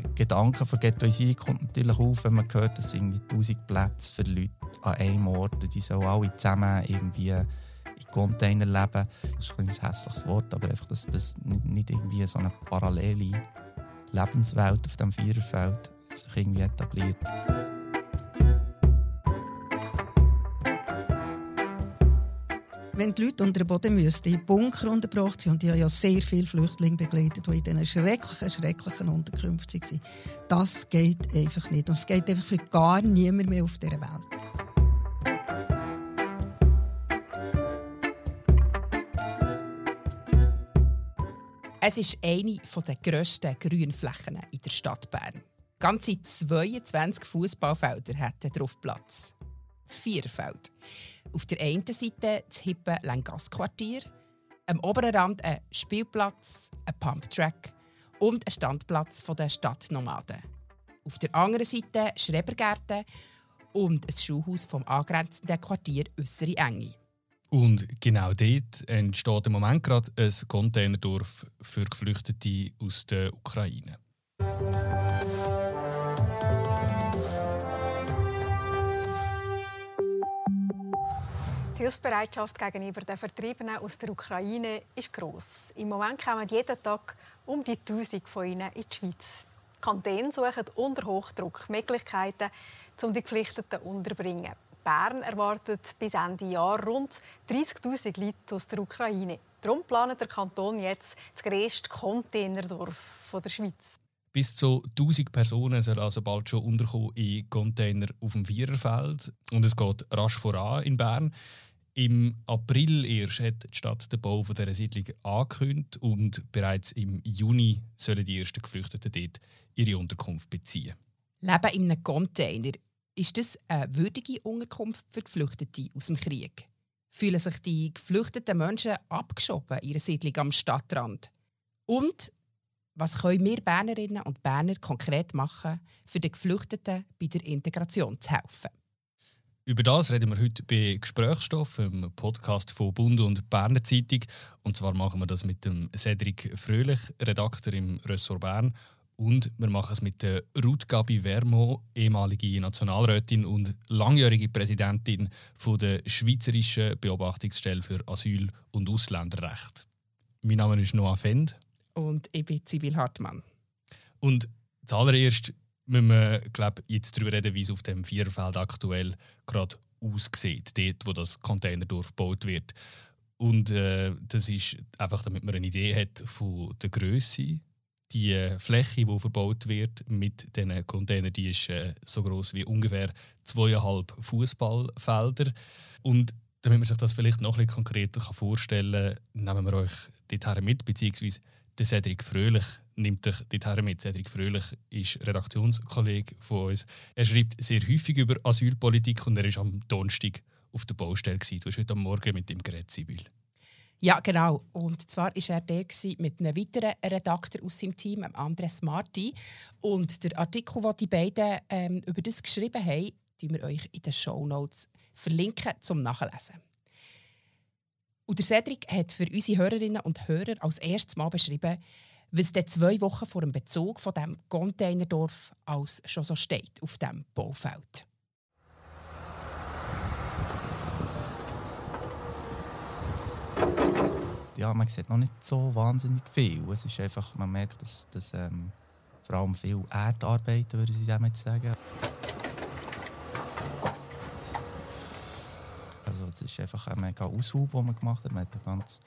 der Gedanke von Ghettoisierung kommt natürlich auf, wenn man hört, dass irgendwie 1000 Plätze für Leute an einem Ort, die sollen alle zusammen irgendwie in Container leben. Das ist ein hässliches Wort, aber einfach, dass das nicht irgendwie so eine parallele Lebenswelt auf dem Viererfeld sich irgendwie etabliert. Wenn die Leute unter den Boden müssten, in Bunker untergebracht sind, und die haben ja sehr viele Flüchtlinge begleitet, die in diesen schrecklichen, schrecklichen Unterkünften waren, das geht einfach nicht. Und es geht einfach für gar niemand mehr auf dieser Welt. Es ist eine der grössten Grünflächen in der Stadt Bern. Ganze 22 Fußballfelder hätten drauf Platz. Das Vierfeld. Auf der einen Seite das hippe Lengassquartier, am oberen Rand ein Spielplatz, ein Pumptrack und ein Standplatz der Stadtnomaden. Auf der anderen Seite Schrebergärten und ein Schulhaus vom angrenzenden Quartier Äußere Enge. Und genau dort entsteht im Moment gerade ein Containerdorf für Geflüchtete aus der Ukraine. Die Hilfsbereitschaft gegenüber den Vertriebenen aus der Ukraine ist gross. Im Moment kommen jeden Tag um die 1000 von ihnen in die Schweiz. Die suchen unter Hochdruck Möglichkeiten, um die Geflüchteten unterbringen. Bern erwartet bis Ende Jahr rund 30.000 Leute aus der Ukraine. Darum plant der Kanton jetzt das grösste Containerdorf der Schweiz. Bis zu 1000 Personen sollen also bald schon unterkommen in Container auf dem Viererfeld. Und es geht rasch voran in Bern. Im April erst hat die Stadt den Bau dieser Siedlung angekündigt und bereits im Juni sollen die ersten Geflüchteten dort ihre Unterkunft beziehen. Leben in einem Container ist das eine würdige Unterkunft für Geflüchtete aus dem Krieg? Fühlen sich die geflüchteten Menschen abgeschoben in ihrer Siedlung am Stadtrand? Und was können wir Bernerinnen und Berner konkret machen, für den Geflüchteten bei der Integration zu helfen? Über das reden wir heute bei Gesprächsstoff, im Podcast von Bund und Berner Zeitung. Und zwar machen wir das mit dem Cedric Fröhlich, Redakteur im Ressort Bern, und wir machen es mit der Ruth Gabi Vermo, ehemalige Nationalrätin und langjährige Präsidentin von der Schweizerischen Beobachtungsstelle für Asyl- und Ausländerrecht. Mein Name ist Noah Fend. Und ich bin Sibyl Hartmann. Und zuallererst müssen wir glaub, jetzt darüber reden, wie es auf dem Vierfeld aktuell gerade aussieht, dort, wo das Containerdorf gebaut wird. Und äh, das ist einfach, damit man eine Idee hat von der Größe die Fläche, die verbaut wird mit diesen Containern, die ist äh, so groß wie ungefähr zweieinhalb Fußballfelder. Und damit man sich das vielleicht noch ein konkreter vorstellen kann, nehmen wir euch dorthin mit, beziehungsweise der Cedric Fröhlich nimmt euch dorthin mit. Cedric Fröhlich ist Redaktionskollege von uns. Er schreibt sehr häufig über Asylpolitik und er ist am Donnerstag auf der Baustelle. Du hast heute Morgen mit ihm geredet, Sibyl. Ja, genau. Und zwar war er der mit einem weiteren Redakteur aus seinem Team, Andres Marti. Und der Artikel, den die beiden ähm, über das geschrieben haben, verlinken wir euch in den Show Notes verlinken zum Nachlesen. Und der Cedric hat für unsere Hörerinnen und Hörer als erstes Mal beschrieben, was dann zwei Wochen vor dem Bezug von dem Containerdorf als schon so steht auf dem Baufeld. ja, man sieht noch nicht so wahnsinnig viel. Es ist einfach, man merkt, dass, dass ähm, vor allem viel Erdarbeit, würde ich damit sagen. Also es ist einfach ein mega Aushub, den man gemacht hat. Man hat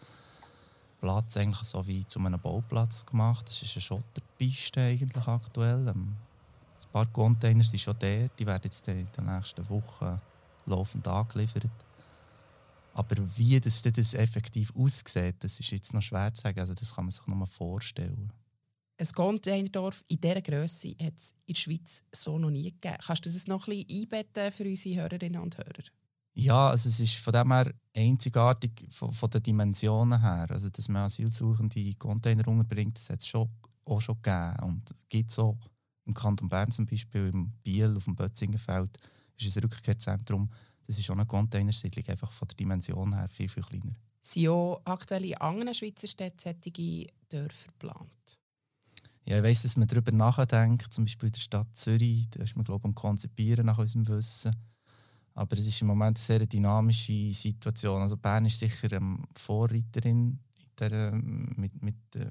Platz eigentlich so wie zu einem Bauplatz gemacht. Es ist eine Schotterpiste eigentlich aktuell. Ähm, ein paar Container sind schon da, die werden jetzt in den nächsten Wochen laufend angeliefert. Aber wie das, das effektiv aussieht, das ist jetzt noch schwer zu sagen. Also das kann man sich nur vorstellen. Ein Containerdorf in dieser Größe hat es in der Schweiz so noch nie gegeben. Kannst du das noch ein bisschen einbetten für unsere Hörerinnen und Hörer? Ja, also es ist von dem her einzigartig von, von den Dimensionen her. Also, dass man Asylsuchende in Container unterbringt, das hat es schon, auch schon gegeben. Und gibt es auch im Kanton Bern zum Beispiel, im Biel, auf dem Bötzingenfeld, ist ein Rückkehrzentrum das ist auch eine Containersiedlung, einfach von der Dimension her viel, viel kleiner. Sind ja aktuell in anderen Schweizer Städten solche Dörfer geplant? Ja, ich weiss, dass man darüber nachdenkt, zum Beispiel in der Stadt Zürich, da ist man, glaube ich, am Konzipieren nach unserem Wissen. Aber es ist im Moment eine sehr dynamische Situation. Also Bern ist sicher ähm, Vorreiterin der, mit, mit, äh,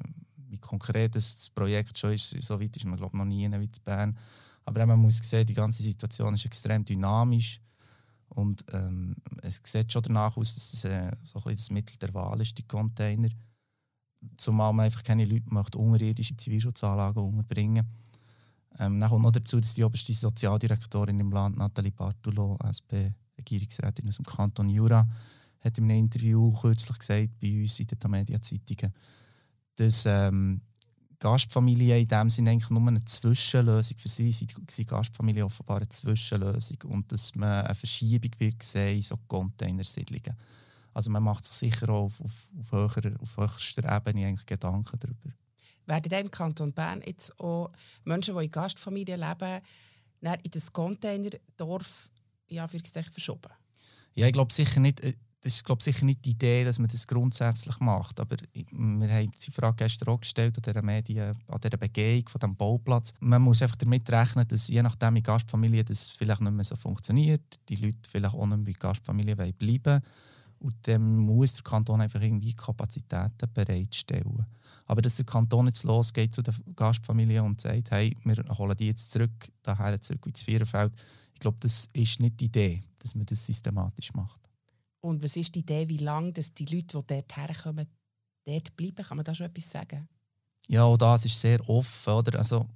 wie konkret das Projekt schon ist. So weit ist man, glaube noch nie wie in Bern. Aber man muss sehen, die ganze Situation ist extrem dynamisch. Und ähm, es sieht schon danach aus, dass es äh, so ein bisschen das Mittel der Wahl ist, die Container. Zumal man einfach keine Leute möchte unterirdische Zivilschutzanlagen unterbringen ähm, Dann kommt noch dazu, dass die oberste Sozialdirektorin im Land, Nathalie Bartulo, SP-Regierungsrätin aus dem Kanton Jura, hat in einem Interview kürzlich gesagt, bei uns in den Tamedia-Zeitungen, dass ähm, Gastfamilie in dem Sinne eigentlich nur eine Zwischenlösung für sie sind, sind Gastfamilien offenbar eine Zwischenlösung und dass man eine Verschiebung wird sehen in so Containersiedlungen. Also man macht sich sicher auch auf, auf, auf, höherer, auf höchster Ebene eigentlich Gedanken darüber. Werden im Kanton Bern jetzt auch Menschen, die in Gastfamilien leben, in das Containerdorf ja, verschoben? Ja, ich glaube sicher nicht. Äh, das ist glaube sicher nicht die Idee, dass man das grundsätzlich macht. Aber wir haben die Frage gestern auch gestellt an dieser, Medien, an dieser Begehung von diesem Bauplatz. Man muss einfach damit rechnen, dass je nachdem in Gastfamilien das vielleicht nicht mehr so funktioniert, die Leute vielleicht auch nicht mehr in Gastfamilien bleiben wollen. Und dann muss der Kanton einfach irgendwie Kapazitäten bereitstellen. Aber dass der Kanton jetzt losgeht zu der Gastfamilie und sagt, hey, wir holen die jetzt zurück, daher zurück ins Viererfeld, ich glaube, das ist nicht die Idee, dass man das systematisch macht. Und was ist die Idee, wie lange dass die Leute, die dort herkommen, dort bleiben? Kann man da schon etwas sagen? Ja, auch das ist sehr offen. Oder? Also,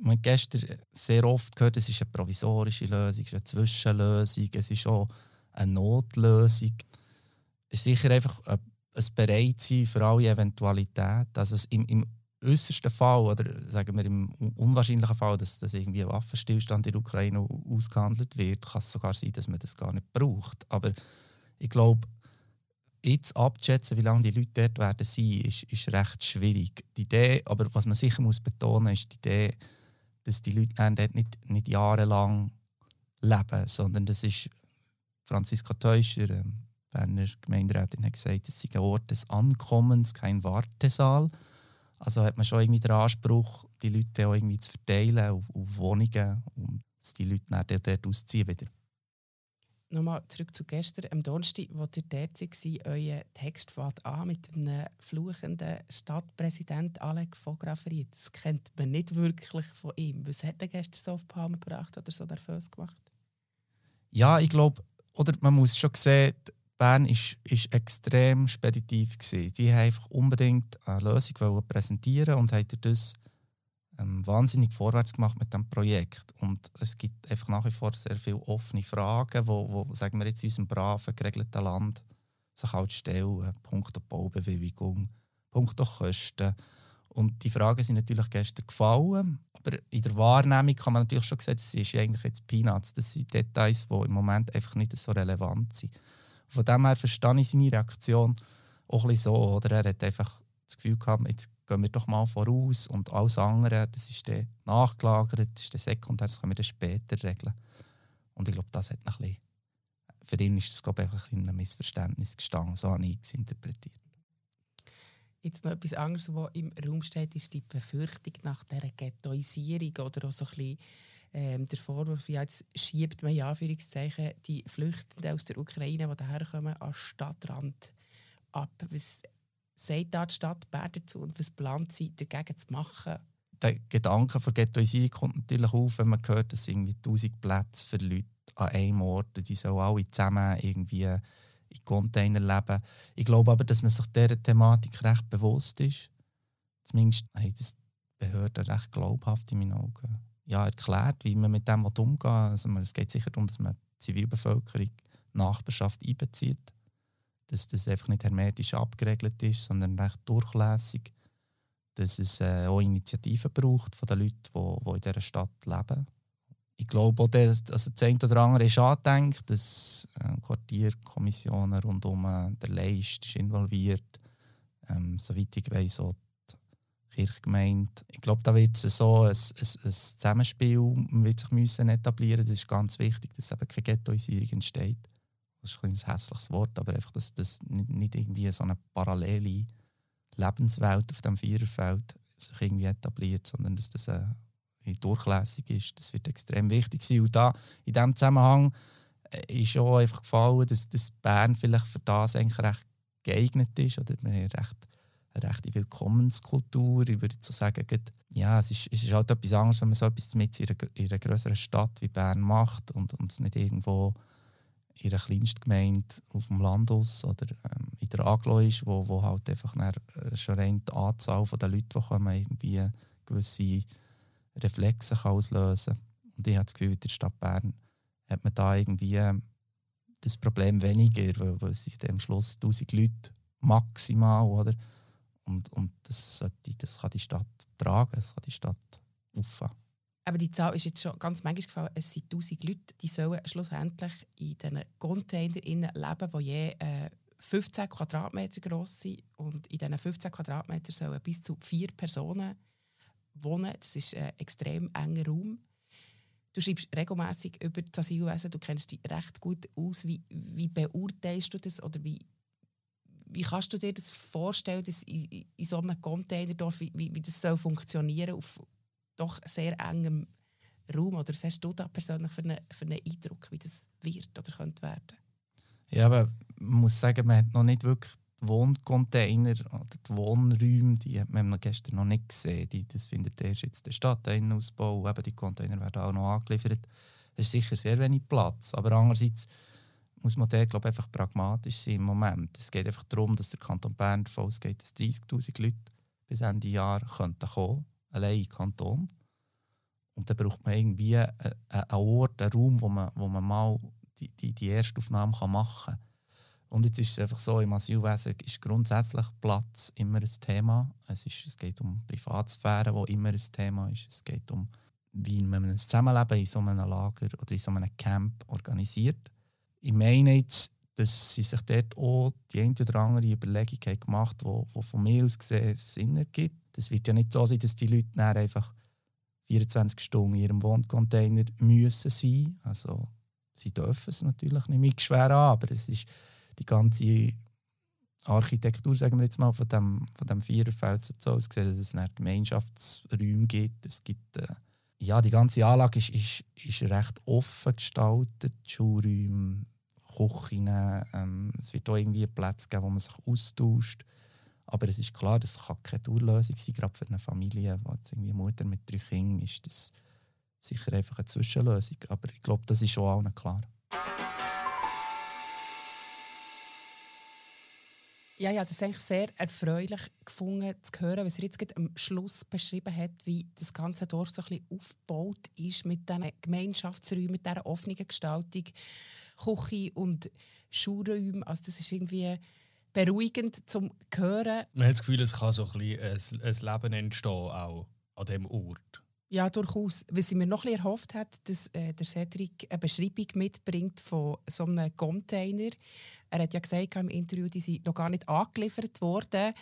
man hat gestern sehr oft gehört, es ist eine provisorische Lösung, es ist eine Zwischenlösung, es ist auch eine Notlösung. Ist sicher einfach ein, ein Bereitsein für alle Eventualitäten. Also im, im äußersten Fall, oder sagen wir im unwahrscheinlichen Fall, dass, dass irgendwie ein Waffenstillstand in der Ukraine ausgehandelt wird, kann es sogar sein, dass man das gar nicht braucht. Aber ich glaube, jetzt abzuschätzen, wie lange die Leute dort werden sein, ist, ist recht schwierig. Die Idee, aber was man sicher muss betonen, ist die Idee, dass die Leute dort nicht, nicht jahrelang leben, sondern das ist Franziska Teuscher, ähm, Berner Gemeinderätin, hat gesagt, es sei ein Ort des Ankommens, kein Wartesaal. Also hat man schon irgendwie den Anspruch, die Leute auch irgendwie zu verteilen auf, auf Wohnungen und dass die Leute dann dort ausziehen wieder nochmal zurück zu gestern, am Donnerstag, wo ihr dort war, euer Text fängt an mit einem fluchenden Stadtpräsident Alec von Graferiet. Das kennt man nicht wirklich von ihm. Was hat er gestern so auf die Palme gebracht oder so nervös gemacht? Ja, ich glaube, oder man muss schon sehen, Bern ist, ist extrem speditiv gewesen. Die haben einfach unbedingt eine Lösung präsentieren und haben das ähm, wahnsinnig vorwärts gemacht mit dem Projekt. Und es gibt einfach nach wie vor sehr viele offene Fragen, wo, wo sagen wir jetzt in unserem braven, geregelten Land sich halt stellen. Punkto Baubewilligung, Punkto Kosten. Und die Fragen sind natürlich gestern gefallen, aber in der Wahrnehmung kann man natürlich schon sehen, das ist eigentlich jetzt Peanuts. Das sind Details, die im Moment einfach nicht so relevant sind. Von dem her verstehe ich seine Reaktion auch ein bisschen so. Oder? Er hat einfach das Gefühl gehabt, jetzt gehen wir doch mal voraus und alles andere, das ist dann nachgelagert, das ist dann sekundär, das können wir dann später regeln. Und ich glaube, das hat ein bisschen, für ihn ist das glaube ich, einfach ein, ein Missverständnis gestanden, so habe ich es interpretiert. Jetzt noch etwas anderes, was im Raum steht, ist die Befürchtung nach dieser Ghettoisierung oder auch so ein bisschen ähm, der Vorwurf, ja, jetzt schiebt man in Anführungszeichen die Flüchtenden aus der Ukraine, die daherkommen, an Stadtrand ab. Was sagt da die Stadt Bern dazu und was plant sie dagegen zu machen? Der Gedanke von Ghettoisierung kommt natürlich auf, wenn man hört, dass irgendwie 1000 Plätze für Leute an einem Ort, die sollen alle zusammen irgendwie in Container leben. Ich glaube aber, dass man sich dieser Thematik recht bewusst ist. Zumindest haben das Behörden recht glaubhaft in meinen Augen ja, erklärt, wie man mit dem will. Also es geht sicher darum, dass man die Zivilbevölkerung, Nachbarschaft einbezieht dass das einfach nicht hermetisch abgeregelt ist, sondern recht durchlässig. Dass es äh, auch Initiativen braucht von den Leuten, die, in dieser Stadt leben. Ich glaube auch, dass also das eine oder andere ist angedenkt, dass äh, Quartierkommissionen rund um äh, den Leist ist involviert. Ähm, soweit ich weiß, auch Kirchgemeinde. Ich glaube, da wird es so ein, ein, ein Zusammenspiel wird sich müssen etablieren. Das ist ganz wichtig, dass eben keine Ghettoisierung entsteht das ist ein, ein hässliches Wort, aber einfach, dass das nicht, irgendwie so eine parallele Lebenswelt auf dem Viererfeld sich irgendwie etabliert, sondern dass das äh, durchlässig ist. Das wird extrem wichtig sein. Und da, in diesem Zusammenhang äh, ist auch einfach gefallen, dass, dass Bern vielleicht für das eigentlich recht geeignet ist. Oder wir recht, eine rechte Willkommenskultur. Ich würde so sagen, ja, es ist, es ist halt etwas anderes, wenn man so etwas mit in einer, in größeren Stadt wie Bern macht und, und nicht irgendwo in einer Kleinstgemeinde auf dem Land aus oder ähm, in der Aglo ist, wo, wo halt einfach äh, schon rein die Anzahl der Leute, die kommen, irgendwie gewisse Reflexe kann auslösen kann. Und ich habe das Gefühl, in der Stadt Bern hat man da irgendwie ähm, das Problem weniger, weil, weil es am Schluss 1000 Leute maximal, oder? Und, und das, sollte, das kann die Stadt tragen, das kann die Stadt auffangen. Aber die Zahl ist jetzt schon ganz manchmal gefallen. Es sind 1000 Leute, die sollen schlussendlich in diesen Containern leben, die je äh, 15 Quadratmeter groß sind. Und in diesen 15 Quadratmetern sollen bis zu vier Personen wohnen. Das ist ein extrem enger Raum. Du schreibst regelmäßig über das Asylwesen, du kennst dich recht gut aus. Wie, wie beurteilst du das oder wie, wie kannst du dir das vorstellen, dass in, in so einem Containerdorf, wie, wie das soll funktionieren auf doch sehr engem Raum? Oder was hast du da persönlich für einen, für einen Eindruck, wie das wird oder könnte werden? Ja, aber man muss sagen, man hat noch nicht wirklich Wohncontainer oder die Wohnräume, die hat man gestern noch nicht gesehen. Die, das findet erst jetzt der Stadtinnenausbau. Eben die Container werden auch noch angeliefert. Es ist sicher sehr wenig Platz. Aber andererseits muss man da, glaube einfach pragmatisch sein im Moment. Es geht einfach darum, dass der Kanton Bern davon ausgeht, dass 30'000 Leute bis Ende Jahr könnten kommen, allein im Kanton. Und dann braucht man irgendwie einen Ort, einen Raum, wo man, wo man mal die, die, die Erstaufnahme machen kann. Und jetzt ist es einfach so, im Asylwesen ist grundsätzlich Platz immer ein Thema. Es, ist, es geht um Privatsphäre, wo immer ein Thema ist. Es geht um, wie man ein Zusammenleben in so einem Lager oder in so einem Camp organisiert. Ich meine jetzt, dass sie sich dort auch die eine oder andere Überlegung haben gemacht haben, die von mir aus gesehen Sinn ergibt. Es wird ja nicht so sein, dass die Leute dann einfach 24 Stunden in ihrem Wohncontainer müssen sein. Also sie dürfen es natürlich nicht mit schwer an, aber es ist die ganze Architektur, sagen wir jetzt mal, von dem, von dem Viererfeld so ausgesehen, dass es nicht Gemeinschaftsräume gibt. Es gibt äh, ja, die ganze Anlage ist, ist, ist recht offen gestaltet. Die Schulräume, Küchen, ähm, es wird auch irgendwie Plätze geben, wo man sich austauscht. Aber es ist klar, das kann keine Tourlösung sein, gerade für eine Familie, wo jetzt irgendwie Mutter mit drei Kindern ist. Das sicher einfach eine Zwischenlösung. Aber ich glaube, das ist schon allen klar. Ja, ja, das ist eigentlich sehr erfreulich gefunden zu hören, was er jetzt am Schluss beschrieben hat, wie das ganze Dorf so ein bisschen aufgebaut ist mit diesen Gemeinschaftsräumen, mit dieser offenen Gestaltung, Küche und Schulräume. Also das ist irgendwie beruhigend zum hören. Man hat das Gefühl, es kann so ein, bisschen ein, ein Leben entstehen auch an diesem Ort. Ja, durchaus. Was ich mir noch ein bisschen erhofft hat, dass äh, der Cedric eine Beschreibung mitbringt von so einem Container. Er hat ja gesagt im Interview, die sind noch gar nicht angeliefert worden.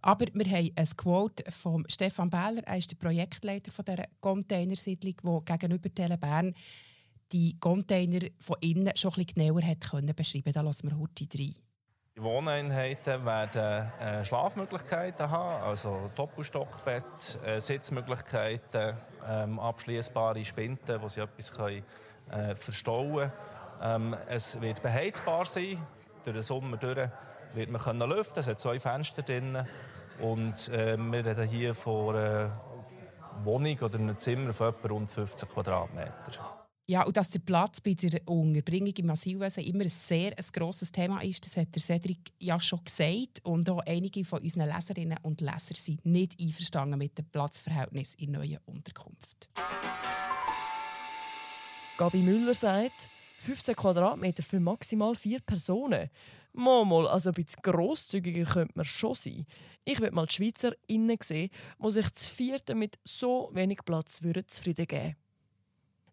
Aber wir haben ein Quote von Stefan Behler. Er ist der Projektleiter von dieser Containersiedlung, der gegenüber Telebern die Container von innen schon ein bisschen genauer hat können beschreiben. Da lassen wir heute rein. Die Wohneinheiten werden äh, Schlafmöglichkeiten haben, also Doppelstockbett, äh, Sitzmöglichkeiten, ähm, abschließbare Spinten, wo sie etwas können, äh, verstauen können. Ähm, es wird beheizbar sein. Durch den Sommer durch wird man können lüften. Es hat zwei Fenster drin. Und äh, wir reden hier von einer Wohnung oder einem Zimmer von etwa rund 50 Quadratmetern. Ja, und dass der Platz bei der Unterbringung im Asylwesen immer ein sehr ein grosses Thema ist, das hat der Cedric ja schon gesagt. Und auch einige von unseren Leserinnen und Lesern sind nicht einverstanden mit dem Platzverhältnis in neuen Unterkunft. Gabi Müller sagt, 15 Quadratmeter für maximal vier Personen. Mal, also ein bisschen grosszügiger könnte man schon sein. Ich würde mal die Schweizer innen sehen, die sich zu vierten mit so wenig Platz zufrieden geben würden.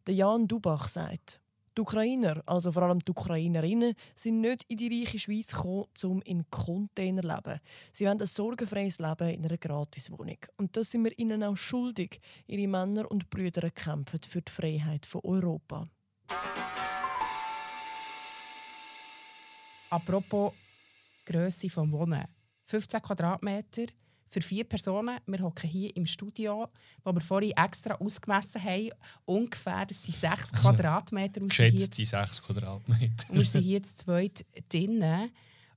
Der Jan Dubach sagt, die Ukrainer, also vor allem die Ukrainerinnen, sind nicht in die reiche Schweiz gekommen, um in Container zu leben. Sie wollen ein sorgenfreies Leben in einer Gratiswohnung. Und das sind wir ihnen auch schuldig. Ihre Männer und Brüder kämpfen für die Freiheit von Europa. Apropos Größe des Wohnen. 15 Quadratmeter für vier Personen. Wir hocken hier im Studio, wo wir vorhin extra ausgemessen haben. Ungefähr, das sind sechs Also, Quadratmeter. Geschätzt die 6 Quadratmeter. und wir sind hier zu zweit drinnen.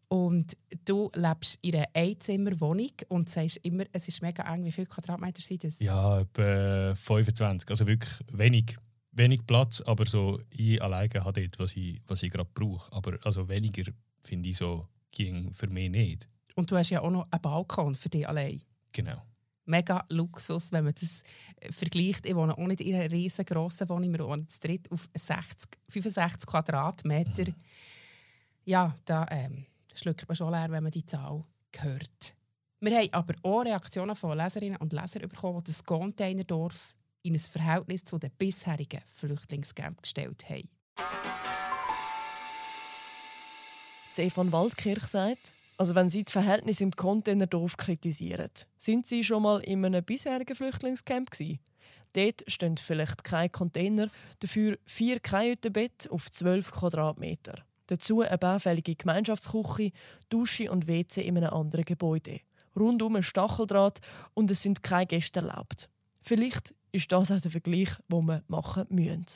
Und du lebst in einer Einzimmerwohnung und sagst immer, es ist mega eng. Wie viele Quadratmeter sind das? Ja, etwa 25. Also wirklich wenig, wenig Platz, aber so ich alleine habe dort, was ich, was ich gerade brauche. Aber also weniger finde ich so ging für mich nicht. Und du hast ja auch noch einen Balkon für dich allein. Genau. Mega Luxus, wenn man das äh, vergleicht. Ich wohne auch nicht in einer riesengroßen Wohnung. Wir wohnen zu dritt auf 60, 65 Quadratmeter. Ja, da ähm, schluckt man schon leer, wenn man die Zahl hört. Wir haben aber auch Reaktionen von Leserinnen und Lesern bekommen, die das Containerdorf in ein Verhältnis zu den bisherigen Flüchtlingscamps gestellt haben. Stefan Waldkirch sagt, also wenn Sie das Verhältnis im Containerdorf kritisieren, sind Sie schon mal in einem bisherigen Flüchtlingscamp gewesen? Dort stehen vielleicht keine Container, dafür vier Kajütenbett auf 12 Quadratmeter. Dazu eine baufällige Gemeinschaftsküche, Dusche und WC in einem anderen Gebäude. Rundum ein Stacheldraht und es sind keine Gäste erlaubt. Vielleicht ist das auch der Vergleich, den wir machen müssen.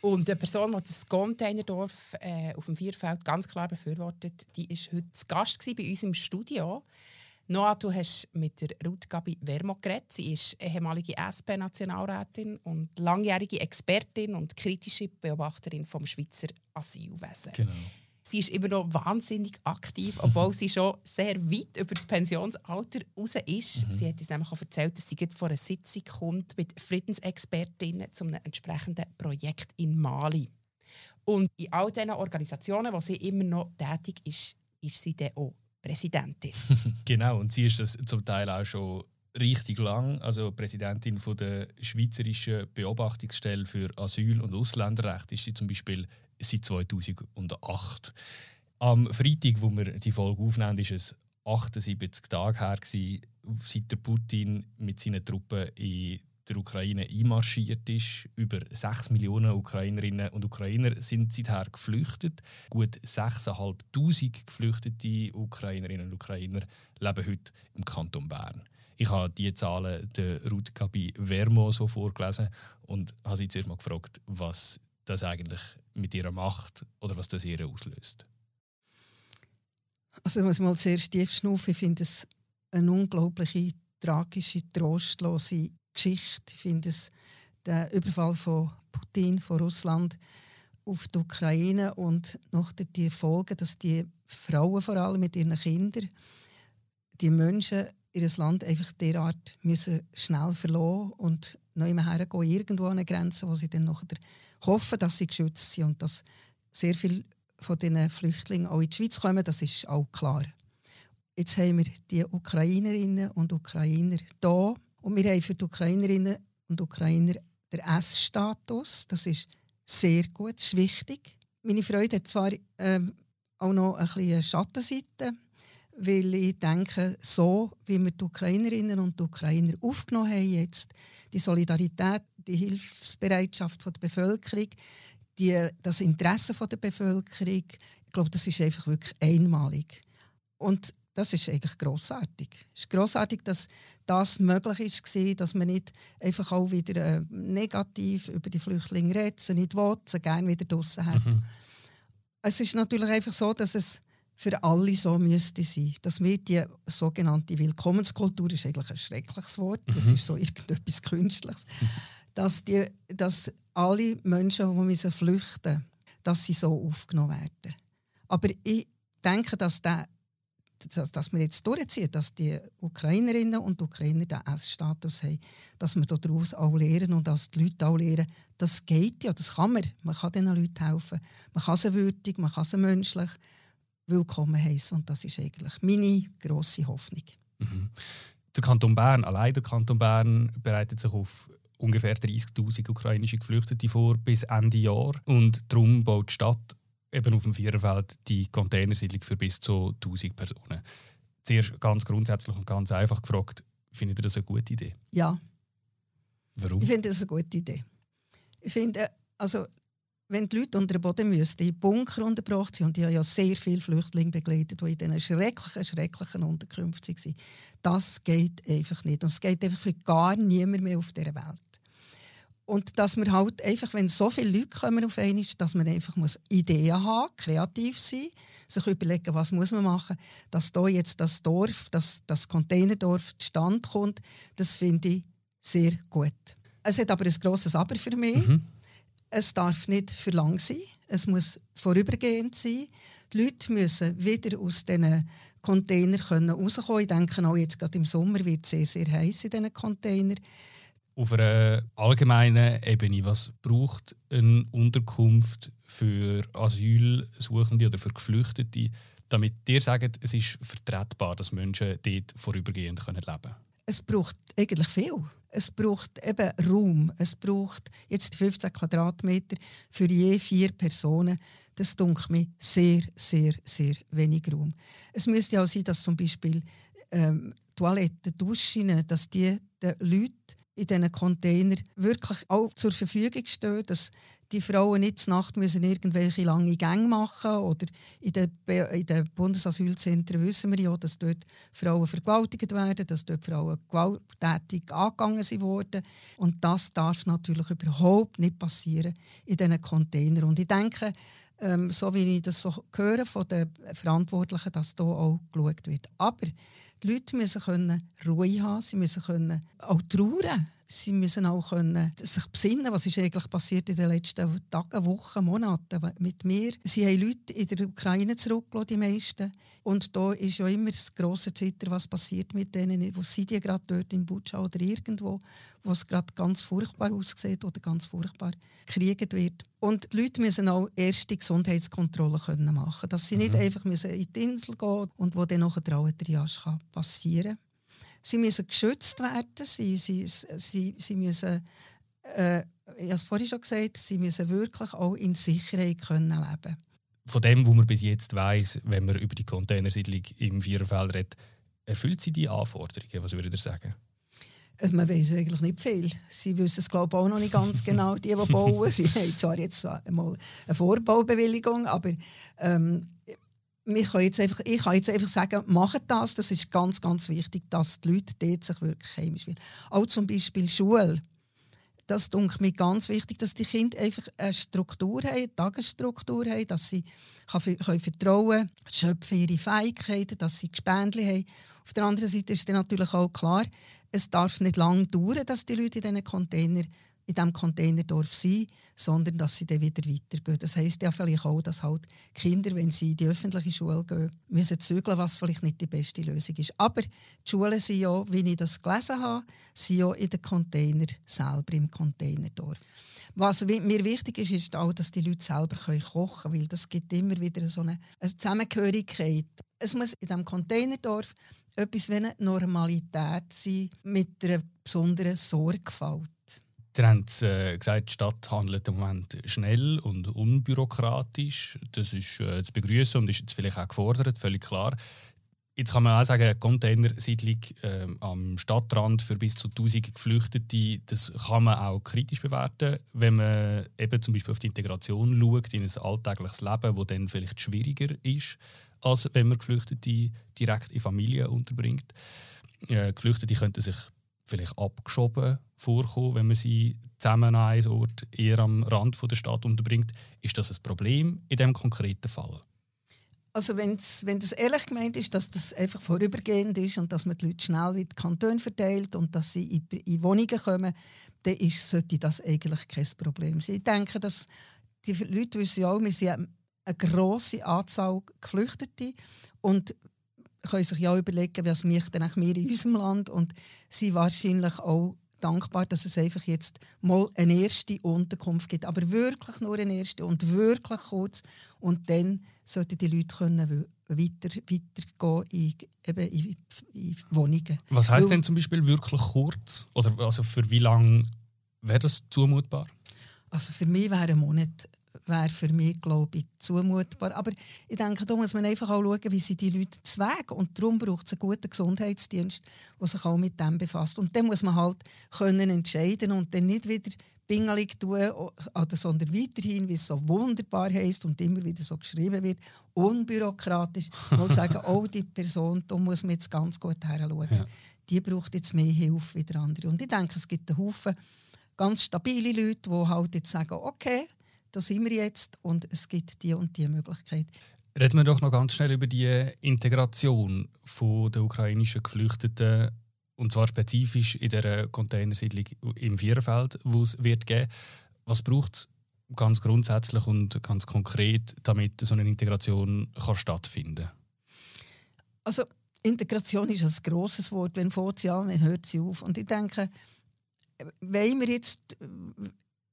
Und eine Person, die das Containerdorf äh, auf dem Vierfeld ganz klar befürwortet, die war heute Gast bei uns im Studio. Noah, du hast mit der Ruth Gabi Vermo geredet. Sie ist ehemalige SP-Nationalrätin und langjährige Expertin und kritische Beobachterin vom Schweizer Asylwesen. genau. Sie ist immer noch wahnsinnig aktiv, obwohl sie schon sehr weit über das Pensionsalter raus ist. Sie hat uns nämlich auch erzählt, dass sie gerade vor einer Sitzung kommt mit Friedensexpertinnen zu einem entsprechenden Projekt in Mali. Und in all diesen Organisationen, wo sie immer noch tätig ist, ist sie dann auch Präsidentin. Genau, und sie ist das zum Teil auch schon richtig lang, also Präsidentin von der Schweizerischen Beobachtungsstelle für Asyl- und Ausländerrecht ist sie zum Beispiel seit 2008. Am Freitag, wo wir die Folge aufnehmen, ist es 78 Tage her, seit Putin mit seinen Truppen in der Ukraine einmarschiert ist. Über 6 Millionen Ukrainerinnen und Ukrainer sind seither geflüchtet. Gut 6'500 geflüchtete Ukrainerinnen und Ukrainer leben heute im Kanton Bern. Ich habe diese Zahlen der Ruth Gabi Vermo so vorgelesen und habe sie zuerst mal gefragt, was das eigentlich mit ihr macht oder was das ihr auslöst. Also ich muss mal zuerst tief schnaufen. Ich finde es eine unglaubliche, tragische, trostlose Geschichte. Ich finde es der Überfall von Putin, von Russland auf die Ukraine und noch die Folgen, dass die Frauen vor allem mit ihren Kindern, die Menschen ihr Land einfach derart müssen schnell verlassen und noch immer hergehen, irgendwo an eine Grenze, wo sie dann noch hoffen, dass sie geschützt sind und dass sehr viele von diesen Flüchtlingen auch in die Schweiz kommen, das ist auch klar. Jetzt haben wir die Ukrainerinnen und Ukrainer da und wir haben für die Ukrainerinnen und Ukrainer den S-Status. Das ist sehr gut, das ist wichtig. Meine Freude hat zwar ähm, auch noch ein bisschen Schattenseite, weil ich denke, so wie wir die Ukrainerinnen und die Ukrainer aufgenommen haben jetzt, die Solidarität, die Hilfsbereitschaft der Bevölkerung, die, das Interesse der Bevölkerung, ich glaube, das ist einfach wirklich einmalig. Und das ist eigentlich grossartig. Es ist grossartig, dass das möglich ist, dass man nicht einfach auch wieder äh, negativ über die Flüchtlinge redet, sie nicht will, sie gerne wieder draussen hat. Mhm. Es ist natürlich einfach so, dass es für alle so müsste sein. Dass wir die sogenannte Willkommenskultur, ist eigentlich ein schreckliches Wort, das Mhm. ist so irgendetwas Künstliches, dass, die, dass alle Menschen, die müssen flüchten dass sie so aufgenommen werden. Aber ich denke, dass, der, dass, dass wir jetzt durchziehen, dass die Ukrainerinnen und Ukrainer den S-Status haben, dass wir daraus auch lernen und dass die Leute auch lernen, das geht ja, das kann man. Man kann diesen Leuten helfen. Man kann sie würdig, man kann sie menschlich willkommen heißen. Und das ist eigentlich meine grosse Hoffnung. Mhm. Der Kanton Bern, allein der Kanton Bern, bereitet sich auf ungefähr 30.000 ukrainische Geflüchtete vor bis Ende Jahr. Und darum baut die Stadt eben auf dem Viererfeld die Containersiedlung für bis zu 1000 Personen. Zuerst ganz grundsätzlich und ganz einfach gefragt, findet ihr das eine gute Idee? Ja, Warum? ich finde das eine gute Idee. Ich finde, also wenn die Leute unter den Boden müssten, in Bunker untergebracht sind, und ich habe ja sehr viele Flüchtlinge begleitet, die in diesen schrecklichen, schrecklichen Unterkünften waren, das geht einfach nicht. Und es geht einfach für gar niemand mehr auf dieser Welt. Und dass man halt einfach, wenn so viele Leute kommen auf einmal, dass man einfach muss Ideen haben, kreativ sein, sich überlegen, was muss man machen, dass da jetzt das Dorf, das, das Containerdorf zustande kommt, das finde ich sehr gut. Es hat aber ein grosses Aber für mich. Mhm. Es darf nicht für lang sein, es muss vorübergehend sein. Die Leute müssen wieder aus diesen Containern rauskommen. Ich denke auch jetzt gerade im Sommer wird es sehr, sehr heiß in diesen Containern auf einer allgemeinen Ebene, was braucht eine Unterkunft für Asylsuchende oder für Geflüchtete, damit ihr sagt, es ist vertretbar, dass Menschen dort vorübergehend leben können? Es braucht eigentlich viel. Es braucht eben Raum. Es braucht jetzt 15 Quadratmeter für je vier Personen. Das dunkelt mir sehr, sehr, sehr wenig Raum. Es müsste auch sein, dass zum Beispiel ähm, Toiletten, Duschen, dass die den Leuten in diesen Containern wirklich auch zur Verfügung stehen, dass die Frauen nicht Nacht müssen irgendwelche lange Gänge machen oder in den, in den Bundesasylzentren wissen wir ja, dass dort Frauen vergewaltigt werden, dass dort Frauen gewalttätig angegangen wurden und das darf natürlich überhaupt nicht passieren in diesen Containern und ich denke, ähm, so wie ich das so höre von den Verantwortlichen, dass hier auch geschaut wird. Aber die Leute müssen können Ruhe haben, sie müssen können auch trauern. Sie müssen auch können sich besinnen, was ist eigentlich passiert in den letzten Tagen, Wochen, Monaten mit mir. Sie haben Leute in der Ukraine zurückgelassen, die meisten. Und da ist ja immer das grosse Zitter, was passiert mit denen, wo sind die gerade dort in Butscha oder irgendwo, wo es gerade ganz furchtbar aussieht oder ganz furchtbar gekriegt wird. Und die Leute müssen auch erste Gesundheitskontrollen können machen dass sie nicht mhm. einfach müssen in die Insel gehen und wo dann nachher der Triage passieren kann. Sie müssen geschützt werden, sie, sie, sie, sie müssen, äh, ich habe es vorhin schon gesagt, sie müssen wirklich auch in Sicherheit können leben Von dem, was man bis jetzt weiß, wenn man über die Containersiedlung im Viererfeld redet, erfüllt sie die Anforderungen? Was würdet ihr sagen? Also man weiß eigentlich nicht viel. Sie wissen es glaube ich, auch noch nicht ganz genau, die, die bauen. Sie haben zwar jetzt einmal eine Vorbaubewilligung, aber ähm, ich kann jetzt einfach, ich kann jetzt einfach sagen, macht das. Das ist ganz, ganz wichtig, dass die Leute dort sich wirklich heimisch fühlen. Auch zum Beispiel Schule. Das ist mir ganz wichtig, dass die Kinder einfach eine Struktur haben, eine Tagesstruktur haben, dass sie können vertrauen können, schöpfen ihre Fähigkeiten, dass sie Gespendli haben. Auf der anderen Seite ist natürlich auch klar, es darf nicht lange dauern, dass die Leute in diesen Container in diesem Containerdorf sein, sondern dass sie dann wieder weitergehen. Das heisst ja vielleicht auch, dass halt Kinder, wenn sie in die öffentliche Schule gehen, müssen zügeln, was vielleicht nicht die beste Lösung ist. Aber die Schulen sind ja, wie ich das gelesen habe, sind ja in den Container selber, im Containerdorf. Was mir wichtig ist, ist auch, dass die Leute selber kochen können, weil das gibt immer wieder so eine, eine Zusammengehörigkeit. Es muss in diesem Containerdorf etwas wie eine Normalität sein, mit einer besonderen Sorgfalt. Sie haben äh, gesagt, die Stadt handelt im Moment schnell und unbürokratisch. Das ist äh, zu begrüßen und ist jetzt vielleicht auch gefordert, völlig klar. Jetzt kann man auch sagen, Containersiedlung äh, am Stadtrand für bis zu 1000 Geflüchtete, das kann man auch kritisch bewerten, wenn man eben zum Beispiel auf die Integration schaut, in ein alltägliches Leben, das dann vielleicht schwieriger ist, als wenn man Geflüchtete direkt in Familien unterbringt. Äh, Geflüchtete könnten sich vielleicht abgeschoben vorkommen, wenn man sie zusammen an einem Ort eher am Rand der Stadt unterbringt. Ist das ein Problem in diesem konkreten Fall? Also wenn's, wenn das ehrlich gemeint ist, dass das einfach vorübergehend ist und dass man die Leute schnell in die Kantone verteilt und dass sie in, in Wohnungen kommen, dann ist, sollte das eigentlich kein Problem sein. Ich denke, dass die Leute wissen ja auch, wir sind eine grosse Anzahl Geflüchtete und können sich ja überlegen, was möchten wir in unserem Land und sie wahrscheinlich auch dankbar, dass es einfach jetzt mal eine erste Unterkunft gibt, aber wirklich nur eine erste und wirklich kurz und dann sollten die Leute können weiter, weitergehen in, eben in, in Wohnungen. Was heißt denn zum Beispiel wirklich kurz oder also für wie lange wäre das zumutbar? Also für mich wäre ein Monat wäre für mich, glaube ich, zumutbar. Aber ich denke, da muss man einfach auch schauen, wie sie die Leute zwegen. Und darum braucht es einen guten Gesundheitsdienst, der sich auch mit dem befasst. Und dann muss man halt können entscheiden und dann nicht wieder pingelig tun, sondern weiterhin, wie es so wunderbar heisst und immer wieder so geschrieben wird, unbürokratisch, mal sagen, oh, die Person, da muss man jetzt ganz gut heranschauen. Ja. Die braucht jetzt mehr Hilfe wie der andere. Und ich denke, es gibt einen Haufen ganz stabile Leute, die halt jetzt sagen, okay, da sind wir jetzt und es gibt die und die Möglichkeit. Reden wir doch noch ganz schnell über die Integration der ukrainischen Geflüchteten und zwar spezifisch in der Containersiedlung im Vierfeld, wo es wird geben. Was braucht es ganz grundsätzlich und ganz konkret, damit so eine Integration kann stattfinden? Also Integration ist ein grosses Wort. Wenn fängt sie an, dann hört sie auf. Und ich denke, wenn wir jetzt,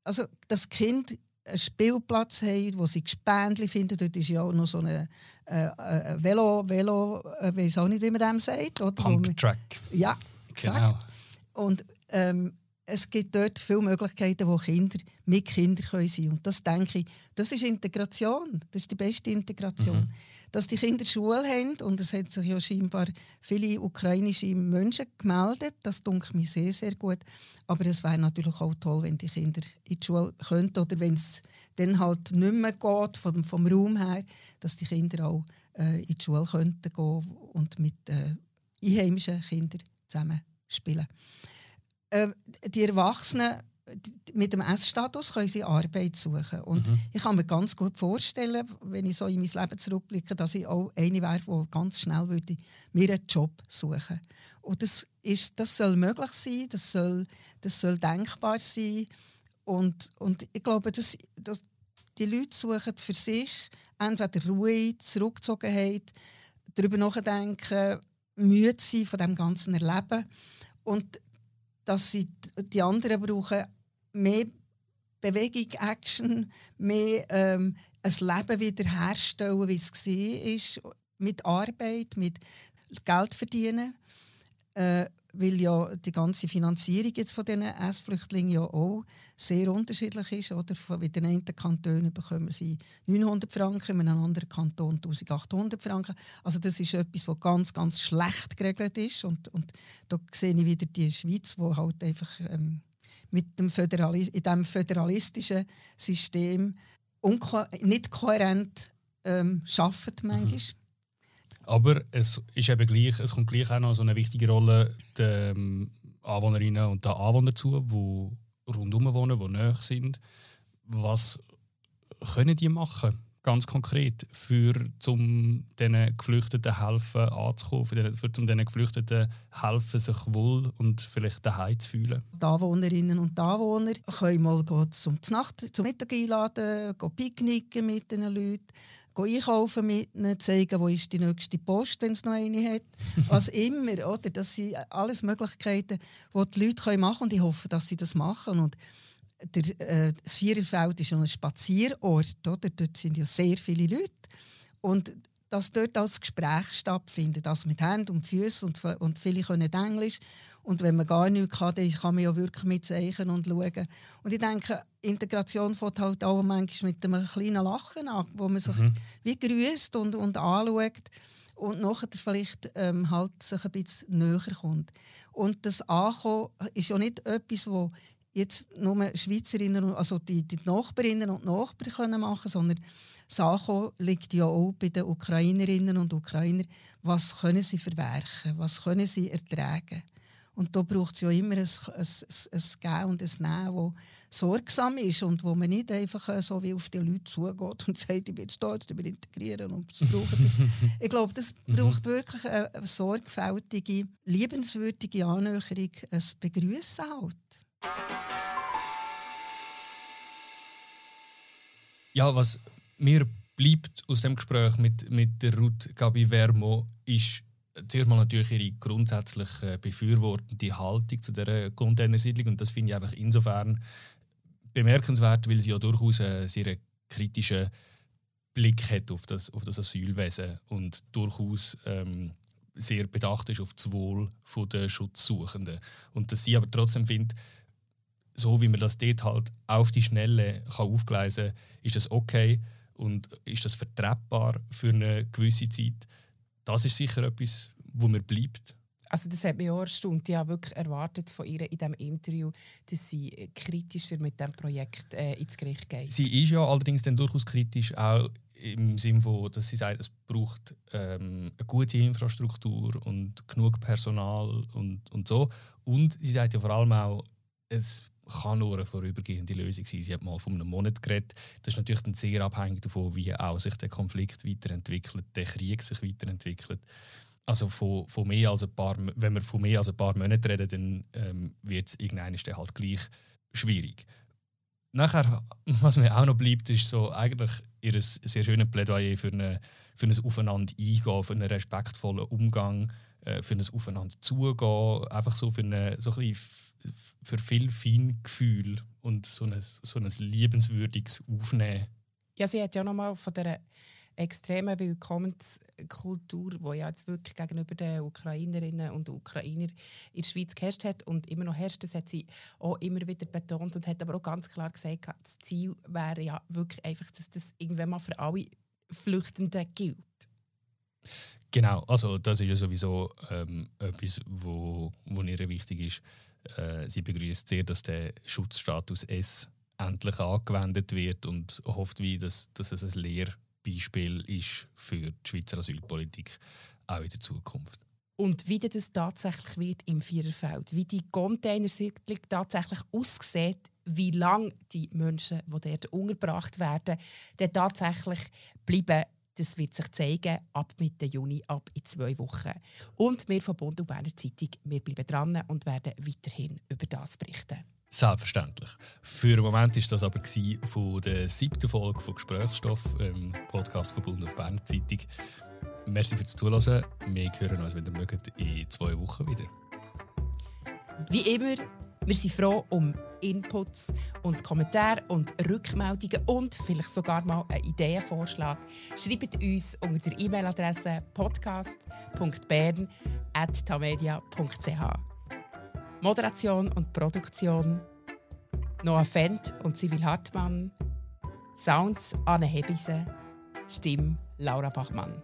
also das Kind einen Spielplatz haben, wo sie Gespendli finden. Dort ist ja auch noch so ein äh, äh, Velo, Velo, äh, weiß auch nicht, wie man dem sagt. Oder? Pumptrack. Ja, exakt. Genau. Und ähm, es gibt dort viele Möglichkeiten, wo Kinder mit Kindern sein können. Und das denke ich, das ist Integration. Das ist die beste Integration. Mhm. Dass die Kinder Schule haben, und es haben sich ja scheinbar viele ukrainische Menschen gemeldet, das dunkelt mir sehr, sehr gut. Aber es wäre natürlich auch toll, wenn die Kinder in die Schule könnten oder wenn es dann halt nicht mehr geht, vom, vom Raum her, dass die Kinder auch äh, in die Schule könnten gehen und mit äh, einheimischen Kindern zusammen spielen. Äh, die Erwachsenen mit dem S-Status können sie Arbeit suchen. Und mhm. ich kann mir ganz gut vorstellen, wenn ich so in mein Leben zurückblicke, dass ich auch eine wäre, die ganz schnell würde mir einen Job suchen Und das, ist, das soll möglich sein, das soll, das soll denkbar sein. Und, und ich glaube, dass, dass die Leute suchen für sich entweder Ruhe, Zurückgezogenheit, darüber nachdenken, müde sein von dem ganzen Erleben. Und dass sie die anderen brauchen mehr Bewegung, Action, mehr ähm, ein Leben wiederherstellen, wie es war, mit Arbeit, mit Geld verdienen. Äh, weil ja die ganze Finanzierung jetzt von diesen S-Flüchtlingen ja auch sehr unterschiedlich ist. Oder? In den einen Kantonen bekommen sie 900 Franken, in einem anderen Kanton 1800 Franken. Also das ist etwas, was ganz, ganz schlecht geregelt ist. Und, und da sehe ich wieder die Schweiz, wo halt einfach ähm, mit dem Föderalis in diesem föderalistischen System nicht kohärent ähm, arbeitet manchmal. Mhm. Aber es ist eben gleich, es kommt gleich auch noch so eine wichtige Rolle der ähm, Anwohnerinnen und der Anwohner zu, die rundum wohnen, die näher sind. Was können die machen, ganz konkret, für zum diesen Geflüchteten helfen anzukommen, für, den, für zum diesen Geflüchteten helfen, sich wohl und vielleicht daheim zu fühlen? Die Anwohnerinnen und Anwohner können mal zum Nacht, zum Mittag einladen, picknicken mit den Leuten einkaufen mit ihnen, zeigen, wo ist die nächste Post, wenn es noch eine hat. Was immer, oder? Das sind alles Möglichkeiten, die die Leute machen können. Und ich hoffe, dass sie das machen. Und der, äh, das Viererfeld ist ein Spazierort. Oder? Dort sind ja sehr viele Leute. Und dass dort als Gespräch stattfindet, also mit Händen und Füßen und, und viele können Englisch. Und wenn man gar nichts kann, dann kann man ja wirklich mitzeichnen und schauen. Und ich denke, Integration fängt halt auch manchmal mit einem kleinen Lachen an, wo man sich mhm. wie grüßt und, und anschaut und nachher vielleicht ähm, halt sich ein bisschen näher kommt. Und das Ankommen ist ja nicht etwas, wo jetzt nur Schweizerinnen, also die, die Nachbarinnen und Nachbarn können machen, sondern Sachen liegt ja auch bei den Ukrainerinnen und Ukrainern. Was können sie verwerken? Was können sie ertragen? Und da braucht es ja immer ein, ein, ein, Gehen und ein Nehmen, das sorgsam ist und wo man nicht einfach äh, so wie auf die Leute zugeht und sagt, ich bin jetzt da, ich will integrieren und das braucht Ich glaube, das mhm. braucht wirklich eine, eine sorgfältige, liebenswürdige Annäherung, ein Begrüßen halt. Ja, was mir bleibt aus dem Gespräch mit, mit der Ruth Gabi Vermo, ist zuerst mal natürlich ihre grundsätzlich befürwortende Haltung zu der Containersiedlung und das finde ich einfach insofern bemerkenswert, weil sie ja durchaus einen sehr kritischen Blick hat auf das, auf das Asylwesen und durchaus ähm, sehr bedacht ist auf das Wohl der Schutzsuchenden. Und dass sie aber trotzdem findet, so wie man das dort halt auf die Schnelle kann aufgleisen kann, ist das okay und ist das vertretbar für eine gewisse Zeit. Das ist sicher etwas, wo mir bleibt. Also das hat mich auch erstaunt. Ich habe wirklich erwartet von ihr in diesem Interview, dass sie kritischer mit diesem Projekt äh, ins Gericht geht. Sie ist ja allerdings dann durchaus kritisch, auch im Sinne von, dass sie sagt, es braucht ähm, eine gute Infrastruktur und genug Personal und, und so. Und sie sagt ja vor allem auch, es kann nur eine vorübergehende Lösung sein. Sie hat mal von einem Monat geredet. Das ist natürlich dann sehr abhängig davon, wie auch sich der Konflikt weiterentwickelt, der Krieg sich weiterentwickelt. Also von, von mehr als ein paar, wenn wir von mehr als ein paar Monaten reden, dann ähm, wird es irgendwann halt gleich schwierig. Nachher, was mir auch noch bleibt, ist so eigentlich ihr sehr schönes Plädoyer für, eine, für ein Aufeinander eingehen, für einen respektvollen Umgang, äh, für ein Aufeinander zugehen, einfach so für, eine, so ein für viel Feingefühl und so ein, so ein liebenswürdiges Aufnehmen. Ja, sie hat ja noch mal von der extremen Willkommenskultur, die ja jetzt wirklich gegenüber den Ukrainerinnen und Ukrainern in der Schweiz geherrscht hat und immer noch herrscht, das hat sie auch immer wieder betont und hat aber auch ganz klar gesagt, das Ziel wäre ja wirklich einfach, dass das irgendwann mal für alle Flüchtenden gilt. Genau, also das ist ja sowieso ähm, etwas, wo, wo ihr wichtig ist. Äh, sie begrüßt sehr, dass der Schutzstatus S endlich angewendet wird und hofft, wie, dass, dass es ein Lehr Beispiel ist für die Schweizer Asylpolitik auch in der Zukunft. Und wie das tatsächlich wird im Viererfeld, wie die Containersiedlung tatsächlich aussieht, wie lange die Menschen, die dort untergebracht werden, dann tatsächlich bleiben, das wird sich zeigen ab Mitte Juni, ab in zwei Wochen. Und wir von Bund und Berner Zeitung, wir bleiben dran und werden weiterhin über das berichten. Selbstverständlich. Für den Moment war das aber von der siebten Folge von Gesprächsstoff, im Podcast von Bund und Bern Zeitung. Merci fürs Zuhören. Wir hören uns, wenn ihr mögt, in zwei Wochen wieder. Wie immer, wir sind froh um Inputs und Kommentare und Rückmeldungen und vielleicht sogar mal einen Ideenvorschlag. Schreibt uns unter der E-Mail-Adresse podcast.bern.tamedia.ch. Moderation und Produktion Noah Fendt und Civil Hartmann. Sounds Anne Hebise. Stimme Laura Bachmann.